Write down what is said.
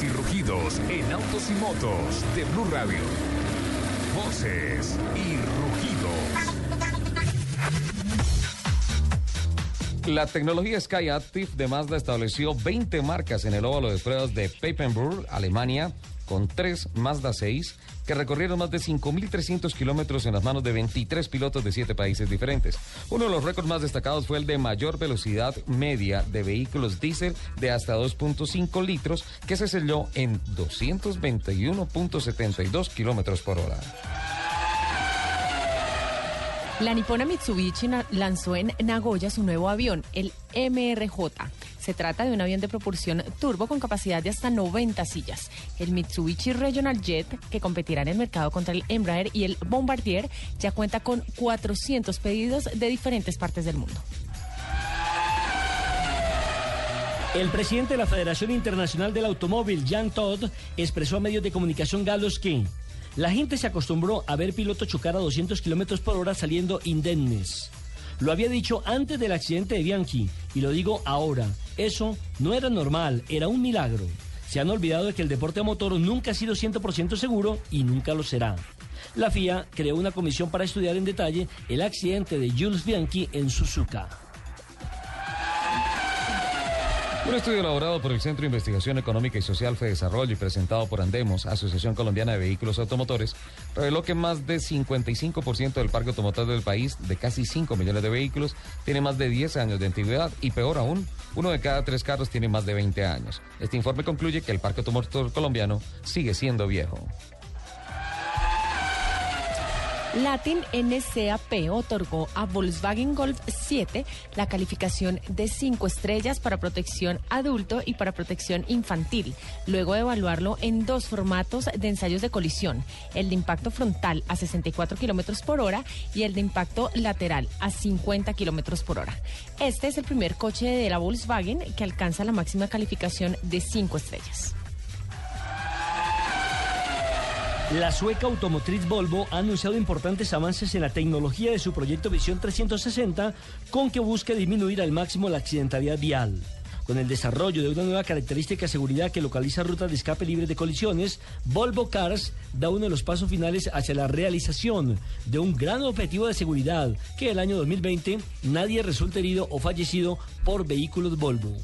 Y rugidos en autos y motos de Blue Radio. Voces y rugidos. La tecnología Sky Active de Mazda estableció 20 marcas en el óvalo de pruebas de Papenburg, Alemania, con tres Mazda 6 que recorrieron más de 5.300 kilómetros en las manos de 23 pilotos de 7 países diferentes. Uno de los récords más destacados fue el de mayor velocidad media de vehículos diésel de hasta 2.5 litros, que se selló en 221.72 kilómetros por hora. La nipona Mitsubishi lanzó en Nagoya su nuevo avión, el MRJ. Se trata de un avión de propulsión turbo con capacidad de hasta 90 sillas. El Mitsubishi Regional Jet, que competirá en el mercado contra el Embraer y el Bombardier, ya cuenta con 400 pedidos de diferentes partes del mundo. El presidente de la Federación Internacional del Automóvil, Jean Todt, expresó a medios de comunicación galos que la gente se acostumbró a ver pilotos chocar a 200 kilómetros por hora saliendo indemnes. Lo había dicho antes del accidente de Bianchi y lo digo ahora. Eso no era normal, era un milagro. Se han olvidado de que el deporte a motor nunca ha sido 100% seguro y nunca lo será. La FIA creó una comisión para estudiar en detalle el accidente de Jules Bianchi en Suzuka. Un estudio elaborado por el Centro de Investigación Económica y Social Fe Desarrollo y presentado por Andemos, Asociación Colombiana de Vehículos Automotores, reveló que más de 55% del parque automotor del país, de casi 5 millones de vehículos, tiene más de 10 años de antigüedad y peor aún, uno de cada tres carros tiene más de 20 años. Este informe concluye que el parque automotor colombiano sigue siendo viejo. Latin NCAP otorgó a Volkswagen Golf 7 la calificación de 5 estrellas para protección adulto y para protección infantil, luego de evaluarlo en dos formatos de ensayos de colisión, el de impacto frontal a 64 kilómetros por hora y el de impacto lateral a 50 kilómetros por hora. Este es el primer coche de la Volkswagen que alcanza la máxima calificación de 5 estrellas. La sueca automotriz Volvo ha anunciado importantes avances en la tecnología de su proyecto Visión 360 con que busca disminuir al máximo la accidentalidad vial. Con el desarrollo de una nueva característica de seguridad que localiza rutas de escape libres de colisiones, Volvo Cars da uno de los pasos finales hacia la realización de un gran objetivo de seguridad, que el año 2020 nadie resulte herido o fallecido por vehículos Volvo.